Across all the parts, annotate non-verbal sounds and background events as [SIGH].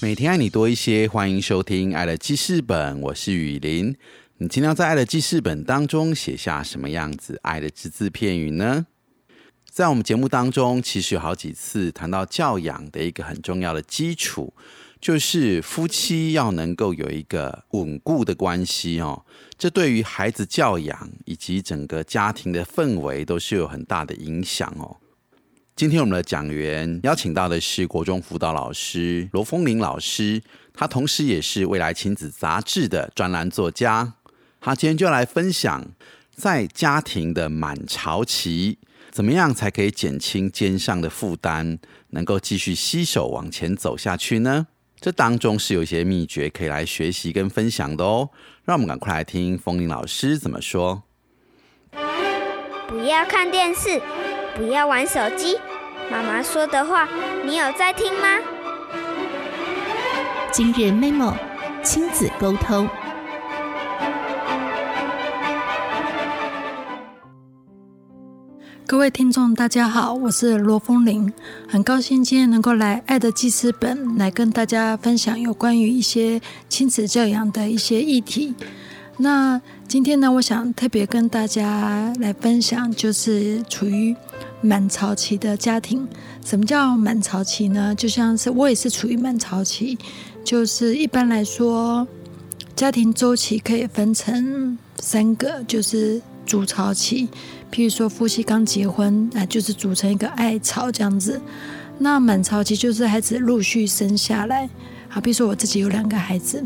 每天爱你多一些，欢迎收听《爱的记事本》，我是雨林。你今天要在《爱的记事本》当中写下什么样子爱的只字片语呢？在我们节目当中，其实有好几次谈到教养的一个很重要的基础，就是夫妻要能够有一个稳固的关系哦。这对于孩子教养以及整个家庭的氛围都是有很大的影响哦。今天我们的讲员邀请到的是国中辅导老师罗峰林老师，他同时也是未来亲子杂志的专栏作家。他今天就来分享，在家庭的满潮期，怎么样才可以减轻肩上的负担，能够继续携手往前走下去呢？这当中是有一些秘诀可以来学习跟分享的哦。让我们赶快来听峰林老师怎么说。不要看电视，不要玩手机。妈妈说的话，你有在听吗？今日 memo 亲子沟通。各位听众，大家好，我是罗风林，很高兴今天能够来《爱的记事本》来跟大家分享有关于一些亲子教养的一些议题。那今天呢，我想特别跟大家来分享，就是处于满潮期的家庭。什么叫满潮期呢？就像是我也是处于满潮期，就是一般来说，家庭周期可以分成三个，就是主潮期。譬如说，夫妻刚结婚，啊，就是组成一个爱巢这样子。那满潮期就是孩子陆续生下来，好，比如说我自己有两个孩子。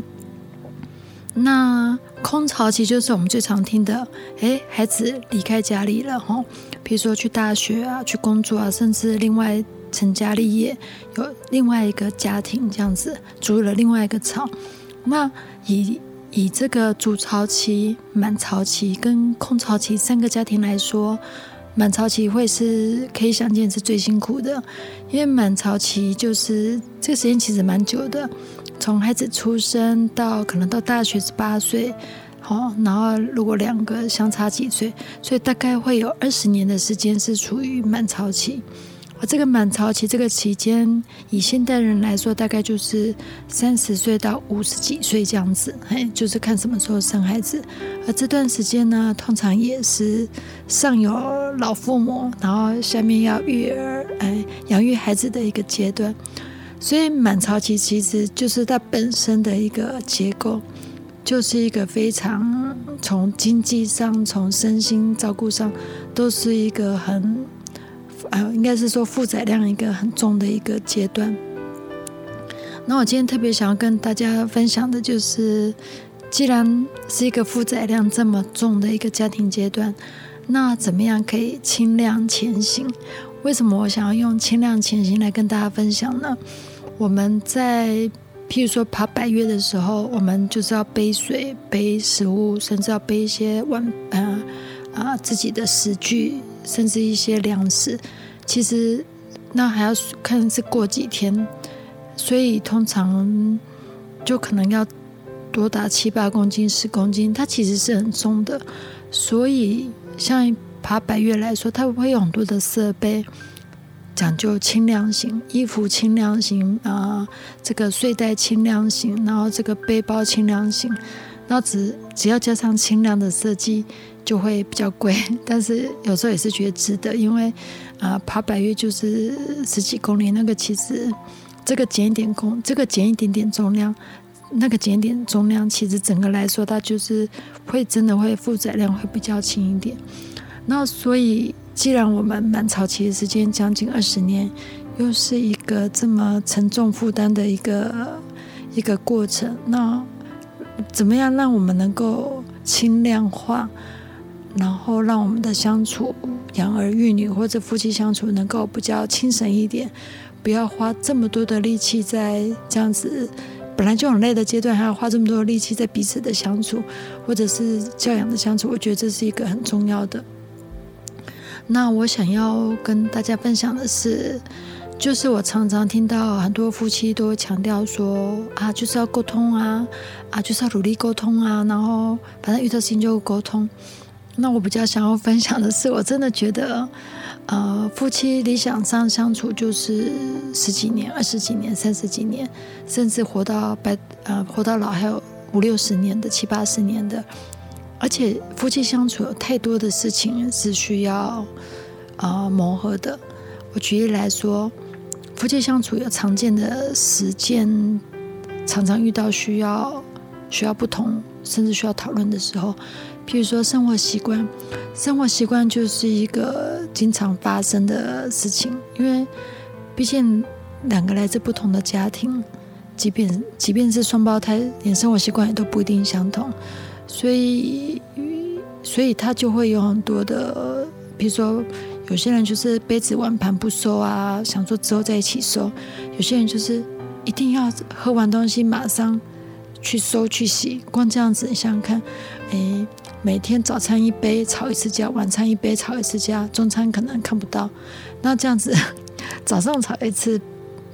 那空巢期就是我们最常听的，哎，孩子离开家里了，哈，比如说去大学啊，去工作啊，甚至另外成家立业，有另外一个家庭这样子，组了另外一个巢。那以以这个主潮期、满潮期跟空潮期三个家庭来说，满潮期会是可以想见是最辛苦的，因为满潮期就是这个时间其实蛮久的，从孩子出生到可能到大学十八岁，好，然后如果两个相差几岁，所以大概会有二十年的时间是处于满潮期。而这个满潮期这个期间，以现代人来说，大概就是三十岁到五十几岁这样子，哎，就是看什么时候生孩子。而这段时间呢，通常也是上有老父母，然后下面要育儿，哎，养育孩子的一个阶段。所以满潮期其实就是它本身的一个结构，就是一个非常从经济上、从身心照顾上，都是一个很。啊，应该是说负载量一个很重的一个阶段。那我今天特别想要跟大家分享的就是，既然是一个负载量这么重的一个家庭阶段，那怎么样可以轻量前行？为什么我想要用轻量前行来跟大家分享呢？我们在譬如说爬百越的时候，我们就是要背水、背食物，甚至要背一些碗，呃啊自己的食具，甚至一些粮食。其实，那还要看是过几天，所以通常就可能要多达七八公斤、十公斤，它其实是很重的。所以，像爬百越来说，它会有很多的设备，讲究轻量型，衣服轻量型啊，这个睡袋轻量型，然后这个背包轻量型，那只只要加上轻量的设计。就会比较贵，[LAUGHS] 但是有时候也是觉得值得，因为啊，爬百越就是十几公里，那个其实这个减一点重，这个减一点点重量，那个减点重量，其实整个来说，它就是会真的会负载量会比较轻一点。那所以，既然我们满潮期的时间将近二十年，又是一个这么沉重负担的一个一个过程，那怎么样让我们能够轻量化？然后让我们的相处，养儿育女或者夫妻相处能够比较轻省一点，不要花这么多的力气在这样子本来就很累的阶段，还要花这么多力气在彼此的相处，或者是教养的相处，我觉得这是一个很重要的。那我想要跟大家分享的是，就是我常常听到很多夫妻都强调说啊，就是要沟通啊，啊，就是要努力沟通啊，然后反正遇到事情就沟通。那我比较想要分享的是，我真的觉得。呃，夫妻理想上相处就是十几年、二十几年、三十几年，甚至活到百呃活到老还有五六十年的、七八十年的。而且夫妻相处有太多的事情是需要啊磨合的。我举例来说，夫妻相处有常见的实践，常常遇到需要需要不同，甚至需要讨论的时候。譬如说生活习惯，生活习惯就是一个经常发生的事情，因为毕竟两个来自不同的家庭，即便即便是双胞胎，连生活习惯也都不一定相同，所以所以他就会有很多的，比如说有些人就是杯子碗盘不收啊，想说之后在一起收；有些人就是一定要喝完东西马上去收去洗，光这样子你想想看，哎。每天早餐一杯吵一次架，晚餐一杯吵一次架，中餐可能看不到。那这样子，[LAUGHS] 早上吵一次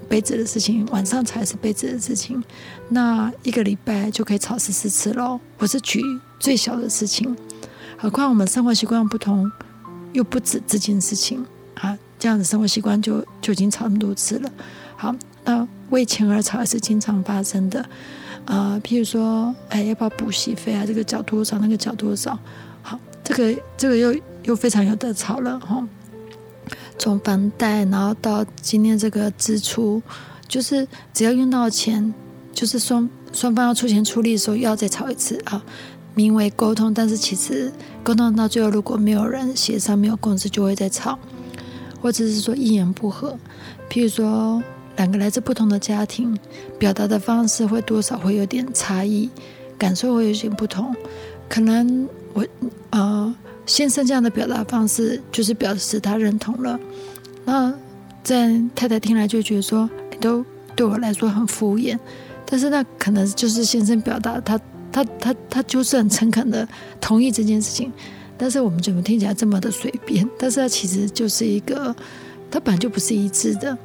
杯子的事情，晚上才是杯子的事情，那一个礼拜就可以吵十四次喽。我是举最小的事情，何况我们生活习惯不同，又不止这件事情啊。这样子生活习惯就就已经吵那么多次了。好，那为钱而吵也是经常发生的。啊，譬如说，哎，要不要补习费啊？这个缴多少，那个缴多少？好，这个这个又又非常有得吵了哈。从房贷，然后到今天这个支出，就是只要用到钱，就是双双方要出钱出力的时候，要再吵一次啊。名为沟通，但是其实沟通到最后，如果没有人协商，没有共识，就会再吵，或者是说一言不合。譬如说。两个来自不同的家庭，表达的方式会多少会有点差异，感受会有些不同。可能我呃先生这样的表达方式，就是表示他认同了。那在太太听来就觉得说，你都对我来说很敷衍。但是那可能就是先生表达他他他他就是很诚恳的同意这件事情。但是我们怎么听起来这么的随便？但是它其实就是一个，它本来就不是一致的。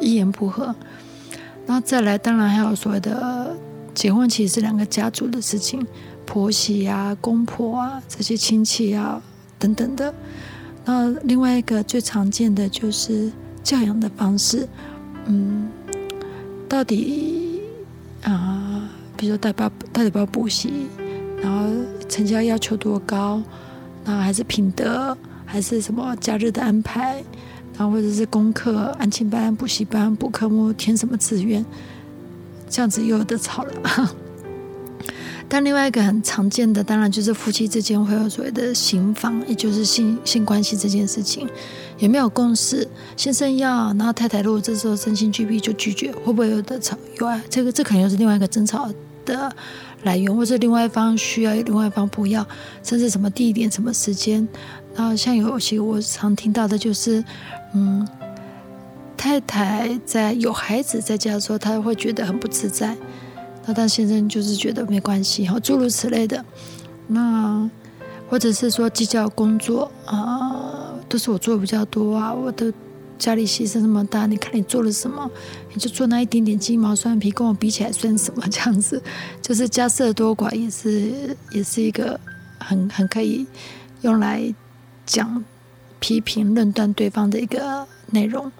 一言不合，然后再来，当然还有所谓的结婚，其实是两个家族的事情，婆媳啊、公婆啊这些亲戚啊等等的。那另外一个最常见的就是教养的方式，嗯，到底啊，比如说带包到底要补习，然后成绩要求多高，然后还是品德，还是什么假日的安排。然后或者是功课、安亲班、补习班、补科目、填什么志愿，这样子又有的吵了。但另外一个很常见的，当然就是夫妻之间会有所谓的行房，也就是性性关系这件事情，有没有共识？先生要，然后太太如果这时候身心俱疲就拒绝，会不会有的吵？有啊，这个这可能又是另外一个争吵的来源，或者另外一方需要，另外一方不要，甚至什么地点、什么时间。然后像有些我常听到的就是。嗯，太太在有孩子在家的时候，她会觉得很不自在。那但先生就是觉得没关系，哈，诸如此类的。那或者是说计较工作啊，都是我做的比较多啊，我的家里牺牲那么大，你看你做了什么？你就做那一点点鸡毛蒜皮，跟我比起来算什么？[LAUGHS] 这样子，就是家事多寡也是也是一个很很可以用来讲。批评、论断对方的一个内容。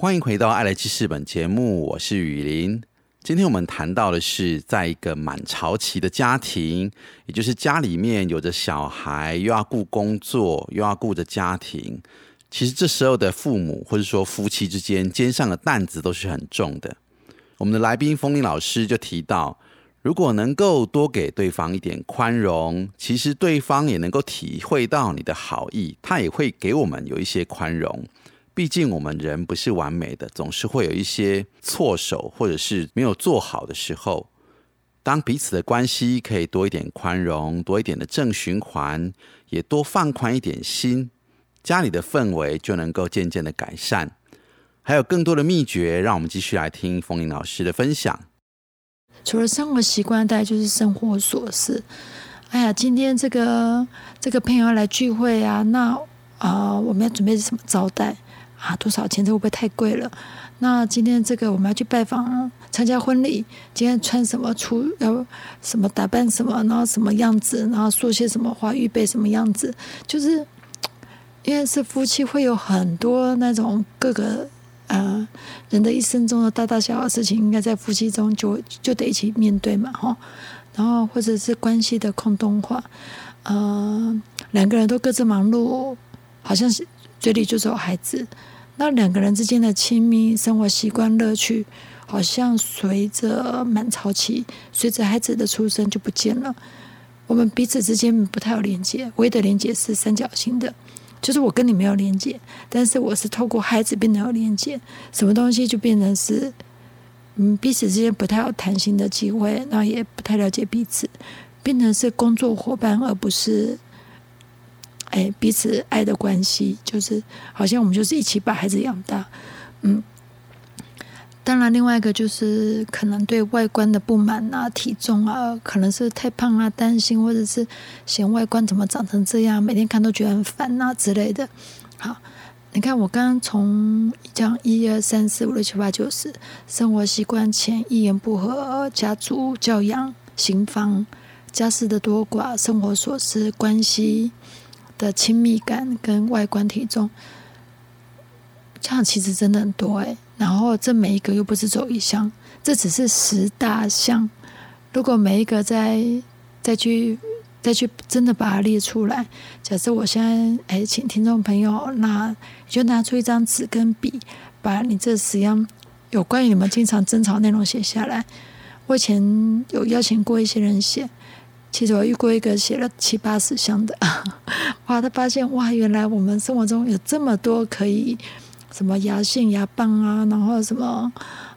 欢迎回到《爱来记事本》节目，我是雨林。今天我们谈到的是，在一个满潮期的家庭，也就是家里面有着小孩，又要顾工作，又要顾着家庭。其实这时候的父母或者说夫妻之间肩上的担子都是很重的。我们的来宾风铃老师就提到，如果能够多给对方一点宽容，其实对方也能够体会到你的好意，他也会给我们有一些宽容。毕竟我们人不是完美的，总是会有一些错手或者是没有做好的时候。当彼此的关系可以多一点宽容，多一点的正循环，也多放宽一点心，家里的氛围就能够渐渐的改善。还有更多的秘诀，让我们继续来听风铃老师的分享。除了生活习惯，大概就是生活琐事。哎呀，今天这个这个朋友要来聚会啊，那啊，我们要准备什么招待？啊，多少钱？这会不会太贵了？那今天这个我们要去拜访参加婚礼，今天穿什么出？要什么打扮什么？然后什么样子？然后说些什么话？预备什么样子？就是因为是夫妻，会有很多那种各个呃人的一生中的大大小小事情，应该在夫妻中就就得一起面对嘛，哈。然后或者是关系的空洞化，呃，两个人都各自忙碌，好像是嘴里就只有孩子。那两个人之间的亲密生活习惯、乐趣，好像随着满潮期，随着孩子的出生就不见了。我们彼此之间不太有连接，唯一的连接是三角形的，就是我跟你没有连接，但是我是透过孩子变得有连接。什么东西就变成是，嗯，彼此之间不太有谈心的机会，那也不太了解彼此，变成是工作伙伴，而不是。哎，彼此爱的关系，就是好像我们就是一起把孩子养大，嗯。当然，另外一个就是可能对外观的不满啊，体重啊，可能是太胖啊，担心或者是嫌外观怎么长成这样，每天看都觉得很烦啊之类的。好，你看我刚刚从讲一二三四五六七八九十，生活习惯前一言不合，家族教养、行房、家事的多寡、生活琐事、关系。的亲密感跟外观体重，这样其实真的很多哎。然后这每一个又不是走一项，这只是十大项。如果每一个再再去再去真的把它列出来，假设我现在哎，请听众朋友，那你就拿出一张纸跟笔，把你这十样有关于你们经常争吵内容写下来。我以前有邀请过一些人写。其实我遇过一个写了七八十项的，[LAUGHS] 哇！他发现哇，原来我们生活中有这么多可以什么牙线、牙棒啊，然后什么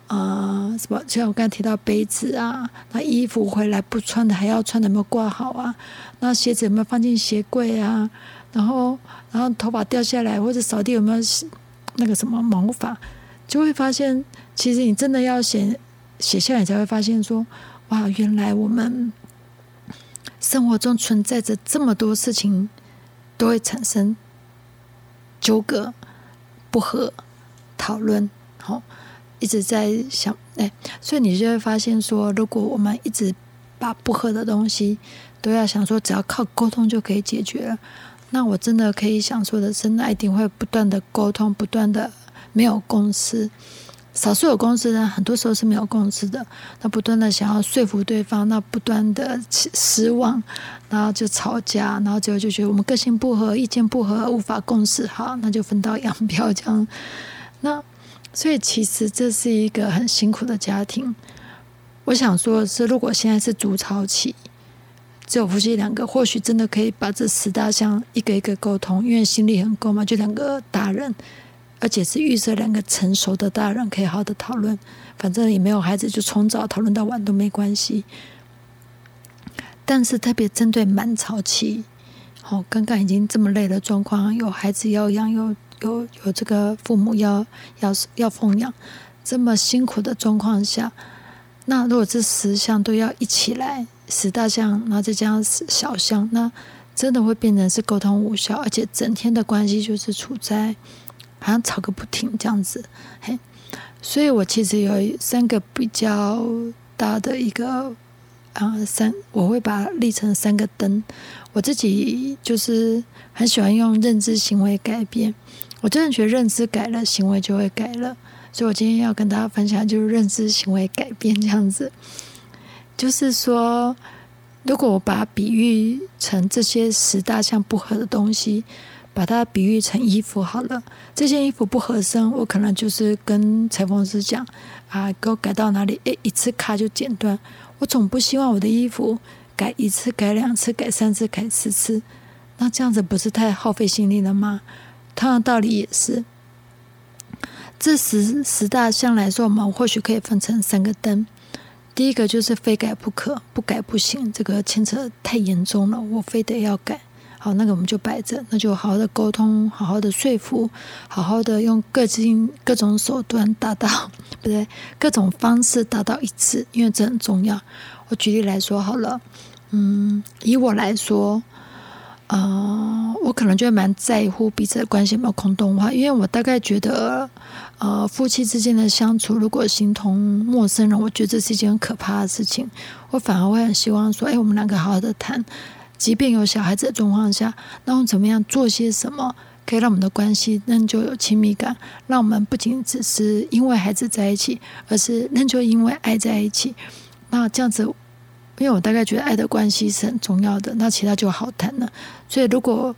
呃什么，像我刚才提到杯子啊，那衣服回来不穿的还要穿的有没有挂好啊？那鞋子有没有放进鞋柜啊？然后然后头发掉下来或者扫地有没有那个什么毛发？就会发现，其实你真的要写写下来，才会发现说，哇，原来我们。生活中存在着这么多事情，都会产生纠葛、不和、讨论，好，一直在想，哎，所以你就会发现说，如果我们一直把不和的东西都要想说，只要靠沟通就可以解决了，那我真的可以想说的是，那一定会不断的沟通，不断的没有共识。少数有共识的，很多时候是没有共识的。那不断的想要说服对方，那不断的失望，然后就吵架，然后最后就觉得我们个性不合，意见不合，无法共识，好，那就分道扬镳这样。那所以其实这是一个很辛苦的家庭。我想说的是，如果现在是筑巢期，只有夫妻两个，或许真的可以把这十大项一个一个沟通，因为心力很够嘛，就两个大人。而且是预设两个成熟的大人可以好好的讨论，反正也没有孩子，就从早讨论到晚都没关系。但是特别针对满潮期，哦，刚刚已经这么累的状况，有孩子要养，有有有这个父母要要要奉养，这么辛苦的状况下，那如果这十项都要一起来，十大项，然后再加上小项，那真的会变成是沟通无效，而且整天的关系就是处在。好像吵个不停这样子，嘿，所以我其实有三个比较大的一个啊三，我会把它立成三个灯。我自己就是很喜欢用认知行为改变。我真的觉得认知改了，行为就会改了。所以我今天要跟大家分享，就是认知行为改变这样子。就是说，如果我把比喻成这些十大项不合的东西，把它比喻成衣服好了。这件衣服不合身，我可能就是跟裁缝师讲啊，给我改到哪里，诶，一次卡就剪断。我总不希望我的衣服改一次、改两次、改三次、改四次，那这样子不是太耗费心力了吗？同样道理也是。这十十大项来说，我们或许可以分成三个灯。第一个就是非改不可，不改不行，这个牵扯太严重了，我非得要改。好，那个我们就摆着，那就好好的沟通，好好的说服，好好的用各尽各种手段达到，[LAUGHS] 不对，各种方式达到一致，因为这很重要。我举例来说好了，嗯，以我来说。呃，我可能就蛮在乎彼此的关系有没有空洞化，因为我大概觉得，呃，夫妻之间的相处如果形同陌生人，我觉得这是一件很可怕的事情。我反而会很希望说，哎，我们两个好好的谈，即便有小孩子的状况下，那我们怎么样做些什么，可以让我们的关系仍旧有亲密感，让我们不仅只是因为孩子在一起，而是仍旧因为爱在一起。那这样子。因为我大概觉得爱的关系是很重要的，那其他就好谈了。所以如果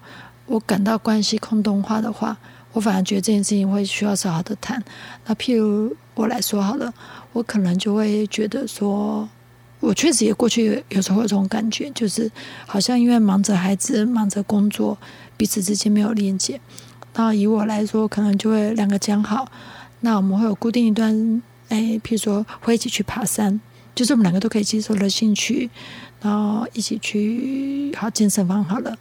我感到关系空洞化的话，我反而觉得这件事情会需要好好的谈。那譬如我来说好了，我可能就会觉得说，我确实也过去有时候有这种感觉，就是好像因为忙着孩子、忙着工作，彼此之间没有连接。那以我来说，可能就会两个讲好，那我们会有固定一段，哎，譬如说会一起去爬山。就是我们两个都可以接受的兴趣，然后一起去好健身房好了。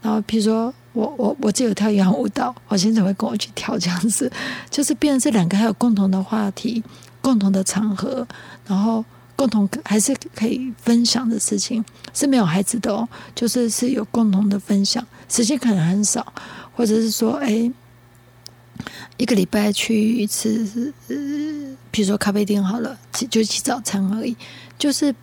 然后比如说我我我自己有跳一样舞蹈，我先生会跟我去跳这样子。就是变成这两个还有共同的话题、共同的场合，然后共同还是可以分享的事情是没有孩子的哦，就是是有共同的分享，时间可能很少，或者是说哎。一个礼拜去一次，比如说咖啡店好了，就吃早餐而已。就是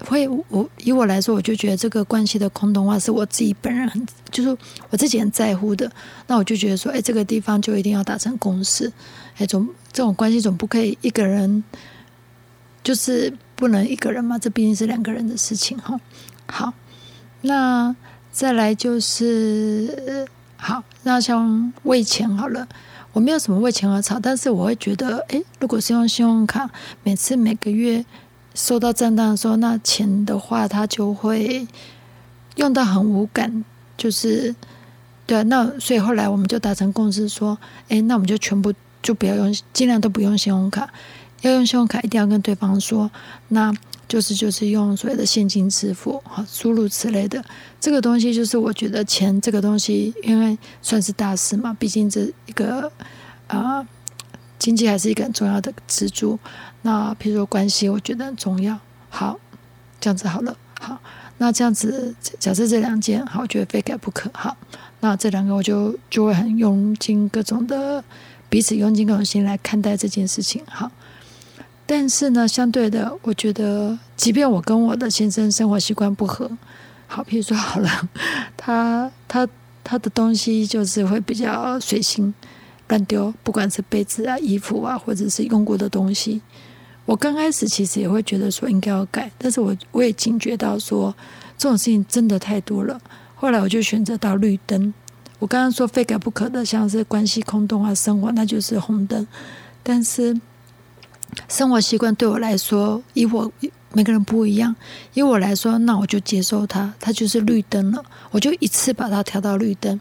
会我以我来说，我就觉得这个关系的空洞化是我自己本人很，就是我自己很在乎的。那我就觉得说，哎，这个地方就一定要达成共识。哎，总这种关系总不可以一个人，就是不能一个人嘛？这毕竟是两个人的事情哈。好，那再来就是好，那像为钱好了。我没有什么为钱而吵，但是我会觉得，哎，如果是用信用卡，每次每个月收到账单的时候，那钱的话，它就会用到很无感，就是对。那所以后来我们就达成共识，说，哎，那我们就全部就不要用，尽量都不用信用卡，要用信用卡一定要跟对方说，那。就是就是用所谓的现金支付，好，输入此类的，这个东西就是我觉得钱这个东西，因为算是大事嘛，毕竟这一个啊，经济还是一个很重要的支柱。那譬如说关系，我觉得很重要。好，这样子好了，好，那这样子假设这两件，好，我觉得非改不可。好，那这两个我就就会很用尽各种的彼此用尽各种心来看待这件事情。好。但是呢，相对的，我觉得，即便我跟我的先生生活习惯不合，好，比如说好了，他他他的东西就是会比较随心乱丢，不管是杯子啊、衣服啊，或者是用过的东西，我刚开始其实也会觉得说应该要改，但是我我也警觉到说这种事情真的太多了，后来我就选择到绿灯。我刚刚说非改不可的，像是关系空洞啊、生活，那就是红灯，但是。生活习惯对我来说，以我每个人不一样。以我来说，那我就接受它，它就是绿灯了。我就一次把它调到绿灯，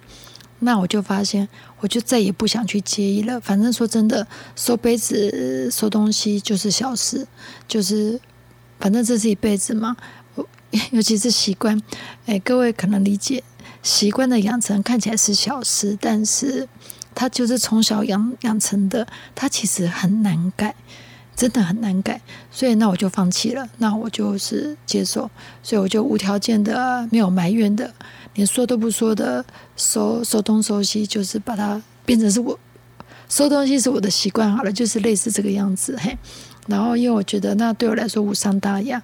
那我就发现，我就再也不想去介意了。反正说真的，收杯子、收东西就是小事，就是反正这是一辈子嘛。[LAUGHS] 尤其是习惯，哎，各位可能理解，习惯的养成看起来是小事，但是它就是从小养养成的，它其实很难改。真的很难改，所以那我就放弃了，那我就是接受，所以我就无条件的没有埋怨的，连说都不说的收收东收西，就是把它变成是我收东西是我的习惯好了，就是类似这个样子嘿。然后因为我觉得那对我来说无伤大雅，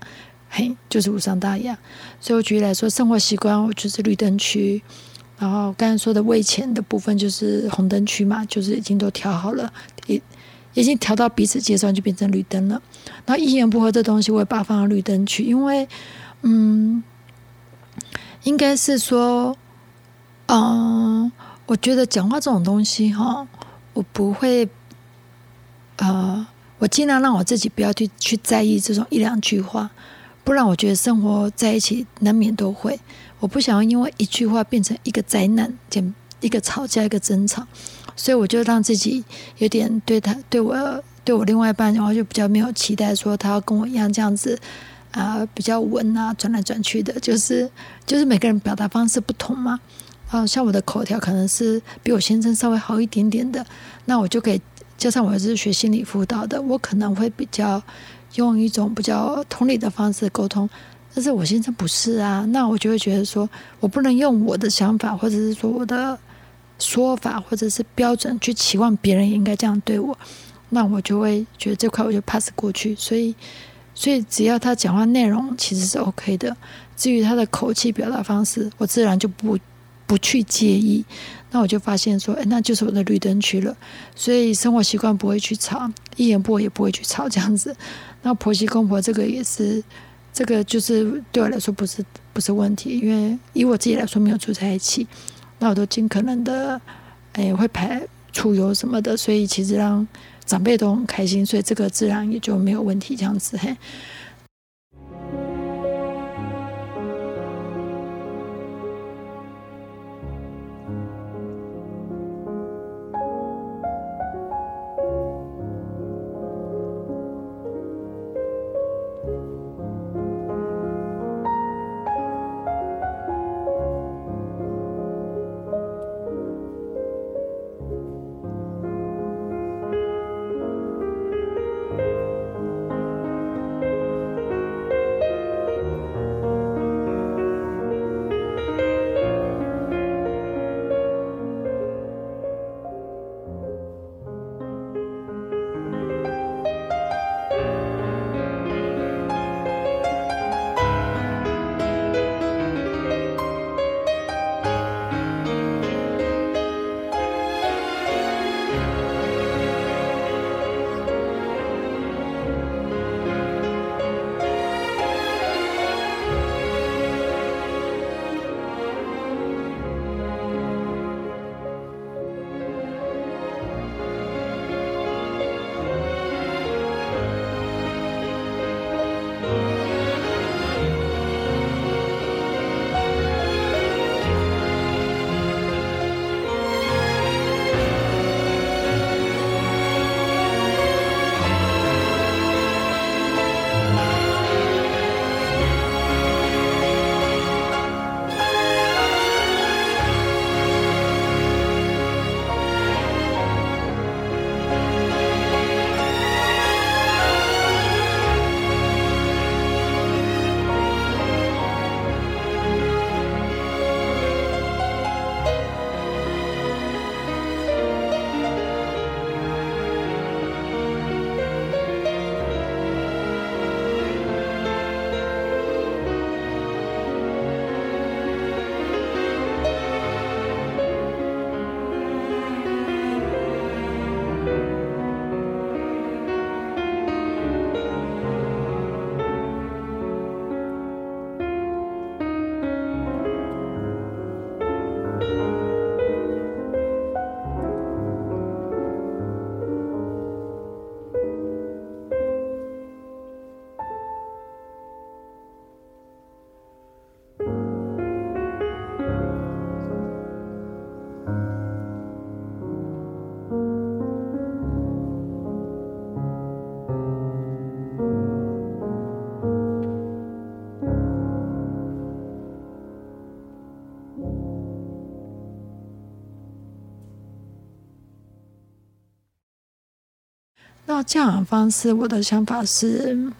嘿，就是无伤大雅。所以我举例来说，生活习惯我就是绿灯区，然后刚才说的位前的部分就是红灯区嘛，就是已经都调好了，已经调到彼此接送就变成绿灯了。然后一言不合这东西我也把它放到绿灯去，因为嗯，应该是说，嗯，我觉得讲话这种东西哈，我不会，呃，我尽量让我自己不要去去在意这种一两句话，不然我觉得生活在一起难免都会。我不想要因为一句话变成一个灾难，减一个吵架，一个争吵，所以我就让自己有点对他对我对我另外一半，然后就比较没有期待，说他要跟我一样这样子啊，比较稳啊，转来转去的，就是就是每个人表达方式不同嘛。啊，像我的口条可能是比我先生稍微好一点点的，那我就可以加上我是学心理辅导的，我可能会比较用一种比较同理的方式沟通。但是我先生不是啊，那我就会觉得说我不能用我的想法，或者是说我的说法，或者是标准去期望别人也应该这样对我，那我就会觉得这块我就 pass 过去。所以，所以只要他讲话内容其实是 OK 的，至于他的口气表达方式，我自然就不不去介意。那我就发现说，哎，那就是我的绿灯区了。所以生活习惯不会去吵，一言不合也不会去吵这样子。那婆媳公婆这个也是。这个就是对我来说不是不是问题，因为以我自己来说没有住在一起，那我都尽可能的，哎，会排出油什么的，所以其实让长辈都很开心，所以这个自然也就没有问题这样子嘿。教养方式，我的想法是，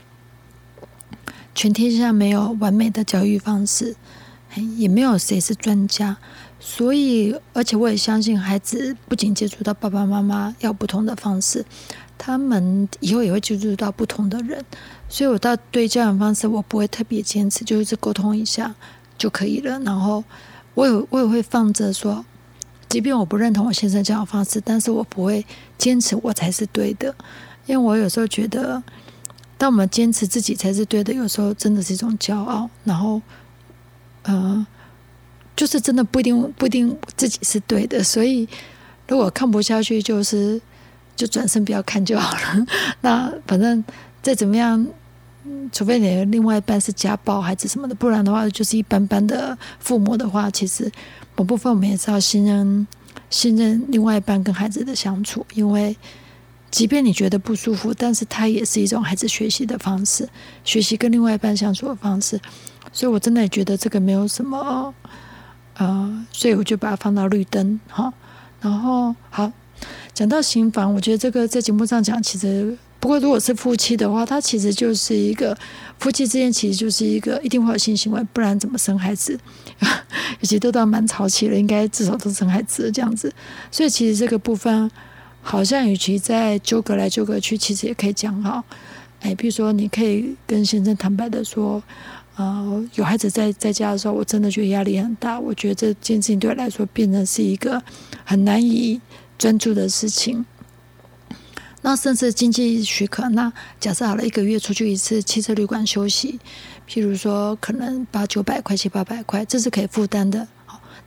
全天下没有完美的教育方式，也没有谁是专家，所以，而且我也相信，孩子不仅接触到爸爸妈妈要不同的方式，他们以后也会接触到不同的人，所以我到对教养方式，我不会特别坚持，就是沟通一下就可以了。然后，我有我也会放着说，即便我不认同我先生教养方式，但是我不会坚持我才是对的，因为我有时候觉得，当我们坚持自己才是对的，有时候真的是一种骄傲，然后，呃，就是真的不一定不一定自己是对的，所以如果看不下去，就是就转身不要看就好了。[LAUGHS] 那反正再怎么样。除非你的另外一半是家暴孩子什么的，不然的话就是一般般的父母的话，其实某部分我们也是要信任信任另外一半跟孩子的相处，因为即便你觉得不舒服，但是它也是一种孩子学习的方式，学习跟另外一半相处的方式，所以我真的也觉得这个没有什么，呃，所以我就把它放到绿灯哈。然后好讲到刑房，我觉得这个在节目上讲其实。不过，如果是夫妻的话，他其实就是一个夫妻之间，其实就是一个一定会有性行为，不然怎么生孩子？[LAUGHS] 以及都到蛮潮气了，应该至少都生孩子这样子。所以，其实这个部分好像与其在纠葛来纠葛去，其实也可以讲好。哎，比如说，你可以跟先生坦白的说，呃，有孩子在在家的时候，我真的觉得压力很大。我觉得这件事情对我来说变成是一个很难以专注的事情。那甚至经济许可，那假设好了一个月出去一次汽车旅馆休息，譬如说可能八九百块、七八百块，这是可以负担的。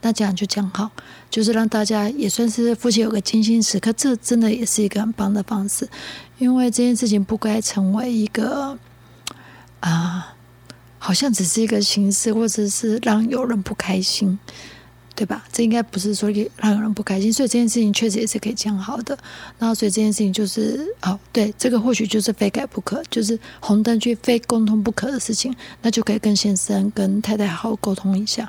那这样就讲好，就是让大家也算是夫妻有个精心时刻，这真的也是一个很棒的方式。因为这件事情不该成为一个啊，好像只是一个形式，或者是让有人不开心。对吧？这应该不是说让有人不开心，所以这件事情确实也是可以讲好的。然后，所以这件事情就是哦，对，这个或许就是非改不可，就是红灯区非沟通不可的事情，那就可以跟先生、跟太太好好沟通一下。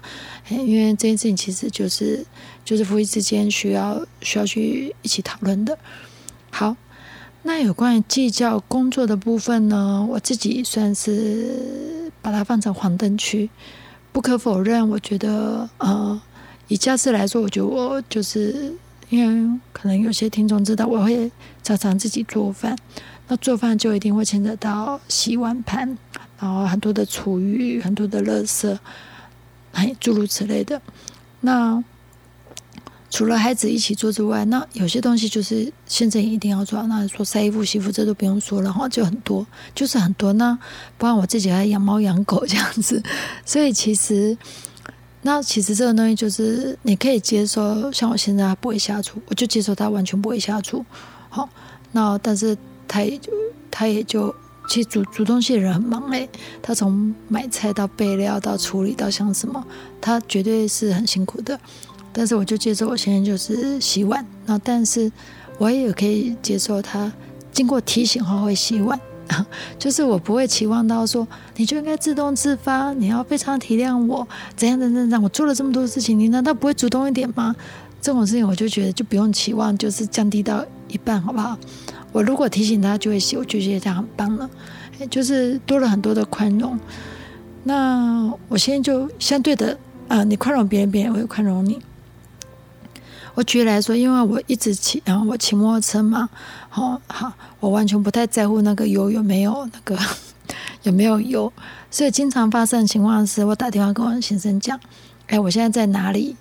因为这件事情其实就是就是夫妻之间需要需要去一起讨论的。好，那有关于计较工作的部分呢，我自己算是把它放成黄灯区。不可否认，我觉得呃。以家事来说，我觉得我就是因为可能有些听众知道，我会常常自己做饭。那做饭就一定会牵扯到洗碗盘，然后很多的厨余、很多的垃圾，还诸如此类的。那除了孩子一起做之外，那有些东西就是现在一定要做。那说晒衣服、洗衣服，这都不用说了哈，就很多，就是很多。那不然我自己还养猫养狗这样子，所以其实。那其实这个东西就是你可以接受，像我现在不会下厨，我就接受他完全不会下厨。好，那但是他也就他也就其实煮煮东西的人很忙嘞，他从买菜到备料到处理到像什么，他绝对是很辛苦的。但是我就接受我现在就是洗碗，那但是我也可以接受他经过提醒后会洗碗。就是我不会期望到说，你就应该自动自发，你要非常体谅我，怎样怎样怎样。我做了这么多事情，你难道不会主动一点吗？这种事情我就觉得就不用期望，就是降低到一半，好不好？我如果提醒他就会洗，我就觉得这样很棒了，就是多了很多的宽容。那我现在就相对的啊，你宽容别人，别人也会宽容你。我举例来说，因为我一直骑，然后我骑摩托车嘛，好好，我完全不太在乎那个油有没有那个 [LAUGHS] 有没有油，所以经常发生的情况是我打电话跟我先生讲，哎，我现在在哪里？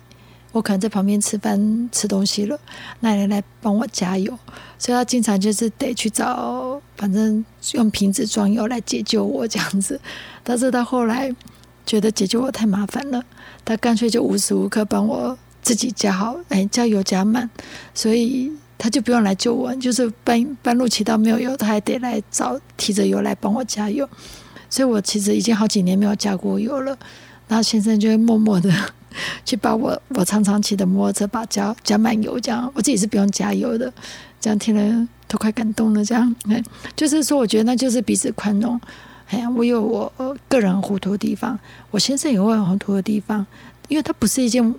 我可能在旁边吃饭吃东西了，那你来帮我加油。所以他经常就是得去找，反正用瓶子装油来解救我这样子。但是他后来觉得解救我太麻烦了，他干脆就无时无刻帮我。自己加好，哎，加油加满，所以他就不用来救我。就是半半路骑到没有油，他还得来找提着油来帮我加油。所以我其实已经好几年没有加过油了。然后先生就会默默 [LAUGHS] 的去把我我常常骑的摩托车把加加满油，这样我自己是不用加油的。这样听了都快感动了。这样，哎，就是说，我觉得那就是彼此宽容。哎呀，我有我个人糊涂的地方，我先生也会很糊涂的地方，因为他不是一件。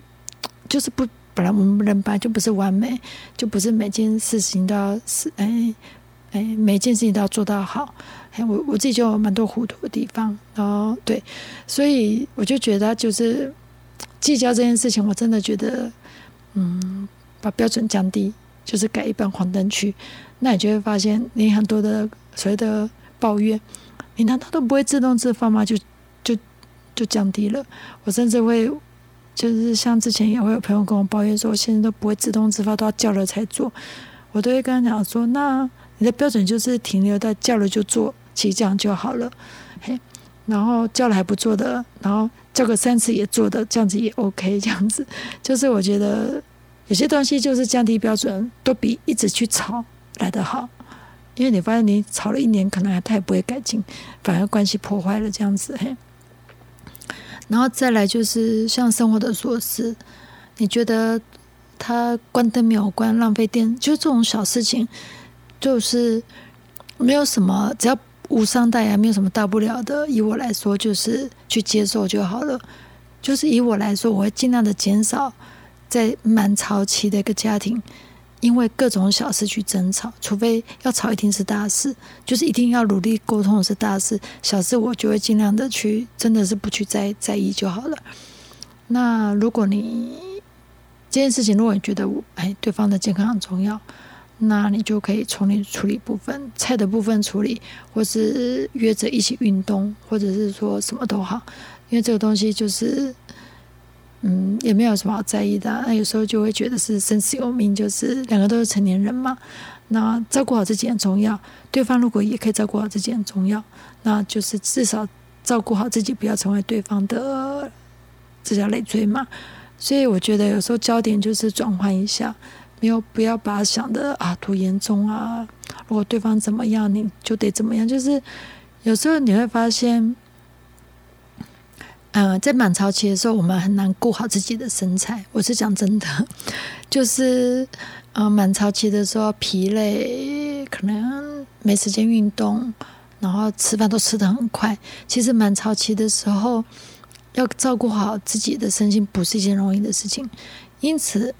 就是不，本来我们人本来就不是完美，就不是每件事情都要是哎哎，每件事情都要做到好。哎，我我自己就有蛮多糊涂的地方，然后对，所以我就觉得就是计较这件事情，我真的觉得，嗯，把标准降低，就是改一般黄灯区，那你就会发现你很多的所谓的抱怨，你难道都不会自动自发吗？就就就降低了。我甚至会。就是像之前也会有朋友跟我抱怨说，现在都不会自动自发，都要叫了才做。我都会跟他讲说，那你的标准就是停留在叫了就做，其实这样就好了。嘿，然后叫了还不做的，然后叫个三次也做的，这样子也 OK。这样子就是我觉得有些东西就是降低标准，都比一直去吵来得好。因为你发现你吵了一年，可能他也不会改进，反而关系破坏了这样子。嘿，然后再来就是像生活的琐事，你觉得他关灯没有关，浪费电，就这种小事情，就是没有什么，只要无伤大雅，没有什么大不了的。以我来说，就是去接受就好了。就是以我来说，我会尽量的减少在满潮期的一个家庭。因为各种小事去争吵，除非要吵一定是大事，就是一定要努力沟通是大事，小事我就会尽量的去，真的是不去在在意就好了。那如果你这件事情，如果你觉得哎对方的健康很重要，那你就可以从你处理部分菜的部分处理，或是约着一起运动，或者是说什么都好，因为这个东西就是。嗯，也没有什么好在意的。那有时候就会觉得是生死有命，就是两个都是成年人嘛。那照顾好自己很重要，对方如果也可以照顾好自己很重要，那就是至少照顾好自己，不要成为对方的这叫累赘嘛。所以我觉得有时候焦点就是转换一下，没有不要把想的啊多严重啊。如果对方怎么样，你就得怎么样。就是有时候你会发现。嗯，在满潮期的时候，我们很难顾好自己的身材。我是讲真的，[LAUGHS] 就是呃，满潮期的时候疲累，可能没时间运动，然后吃饭都吃的很快。其实满潮期的时候，要照顾好自己的身心，不是一件容易的事情。因此，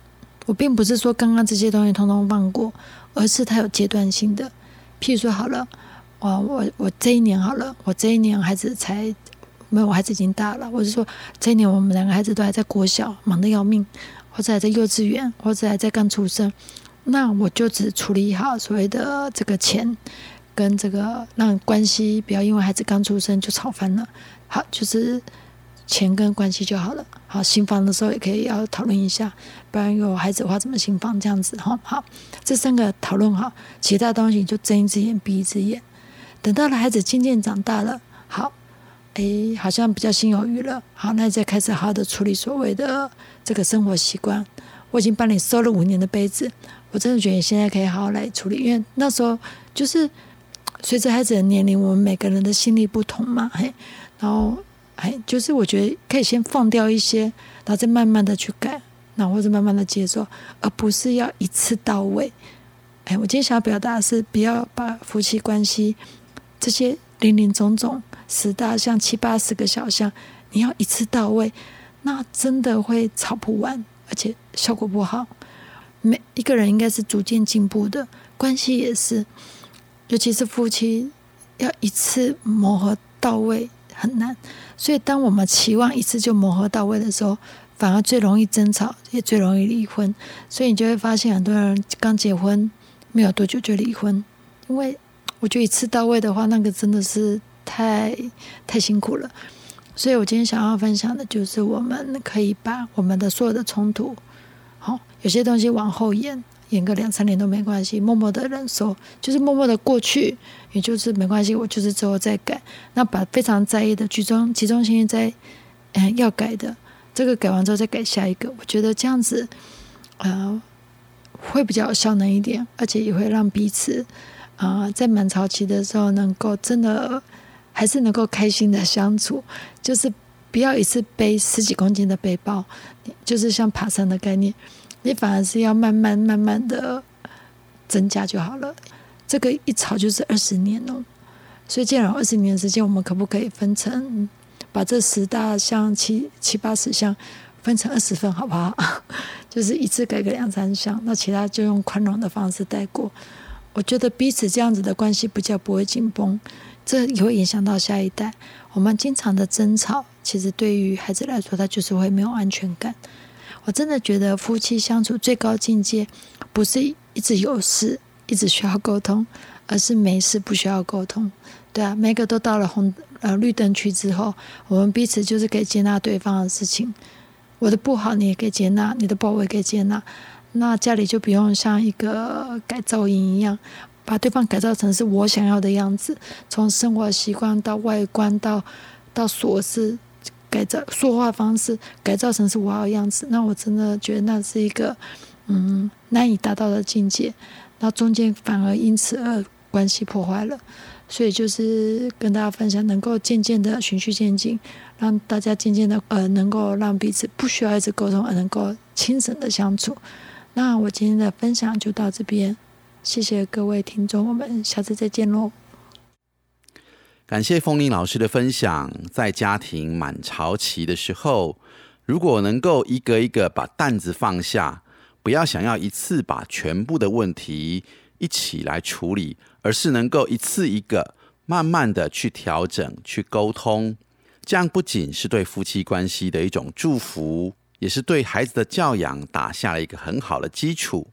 我并不是说刚刚这些东西通通放过，而是它有阶段性的。譬如说，好了，我我我这一年好了，我这一年孩子才。没有，我孩子已经大了。我是说，这一年我们两个孩子都还在国小，忙得要命，或者还在幼稚园，或者还在刚出生。那我就只处理好所谓的这个钱，跟这个让关系不要因为孩子刚出生就吵翻了。好，就是钱跟关系就好了。好，新房的时候也可以要讨论一下，不然有孩子的话怎么新房这样子？哈，好，这三个讨论好，其他东西就睁一只眼闭一只眼。等到了孩子渐渐长大了，好。哎，好像比较心有余了。好，那再开始好好的处理所谓的这个生活习惯。我已经帮你收了五年的杯子，我真的觉得你现在可以好好来处理。因为那时候就是随着孩子的年龄，我们每个人的心力不同嘛，嘿。然后，哎，就是我觉得可以先放掉一些，然后再慢慢的去改，然后或者慢慢的接受，而不是要一次到位。哎，我今天想要表达的是，不要把夫妻关系这些零零总总。十大项、七八十个小项，你要一次到位，那真的会吵不完，而且效果不好。每一个人应该是逐渐进步的，关系也是，尤其是夫妻，要一次磨合到位很难。所以，当我们期望一次就磨合到位的时候，反而最容易争吵，也最容易离婚。所以，你就会发现很多人刚结婚没有多久就离婚，因为我觉得一次到位的话，那个真的是。太太辛苦了，所以我今天想要分享的就是，我们可以把我们的所有的冲突，好，有些东西往后延，延个两三年都没关系，默默的忍受，就是默默的过去，也就是没关系，我就是之后再改。那把非常在意的集中集中心在，嗯，要改的，这个改完之后再改下一个，我觉得这样子，呃，会比较效能一点，而且也会让彼此，啊，在满潮期的时候能够真的。还是能够开心的相处，就是不要一次背十几公斤的背包，就是像爬山的概念，你反而是要慢慢慢慢的增加就好了。这个一吵就是二十年哦，所以既然二十年时间，我们可不可以分成把这十大项七七八十项分成二十份，好不好？[LAUGHS] 就是一次改个两三项，那其他就用宽容的方式带过。我觉得彼此这样子的关系比较不会紧绷。这也会影响到下一代。我们经常的争吵，其实对于孩子来说，他就是会没有安全感。我真的觉得夫妻相处最高境界，不是一直有事一直需要沟通，而是没事不需要沟通。对啊，每个都到了红呃绿灯区之后，我们彼此就是可以接纳对方的事情，我的不好你也可以接纳，你的不好我也可以接纳。那家里就不用像一个改造营一样，把对方改造成是我想要的样子，从生活习惯到外观到到琐事改造说话方式改造成是我要的样子。那我真的觉得那是一个嗯难以达到的境界。那中间反而因此而关系破坏了。所以就是跟大家分享，能够渐渐的循序渐进，让大家渐渐的呃，能够让彼此不需要一直沟通，而能够轻省的相处。那我今天的分享就到这边，谢谢各位听众，我们下次再见喽。感谢风铃老师的分享，在家庭满潮期的时候，如果能够一个一个把担子放下，不要想要一次把全部的问题一起来处理。而是能够一次一个慢慢的去调整、去沟通，这样不仅是对夫妻关系的一种祝福，也是对孩子的教养打下了一个很好的基础。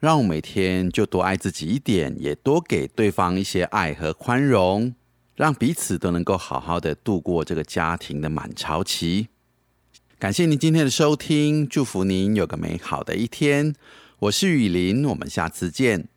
让我每天就多爱自己一点，也多给对方一些爱和宽容，让彼此都能够好好的度过这个家庭的满潮期。感谢您今天的收听，祝福您有个美好的一天。我是雨林，我们下次见。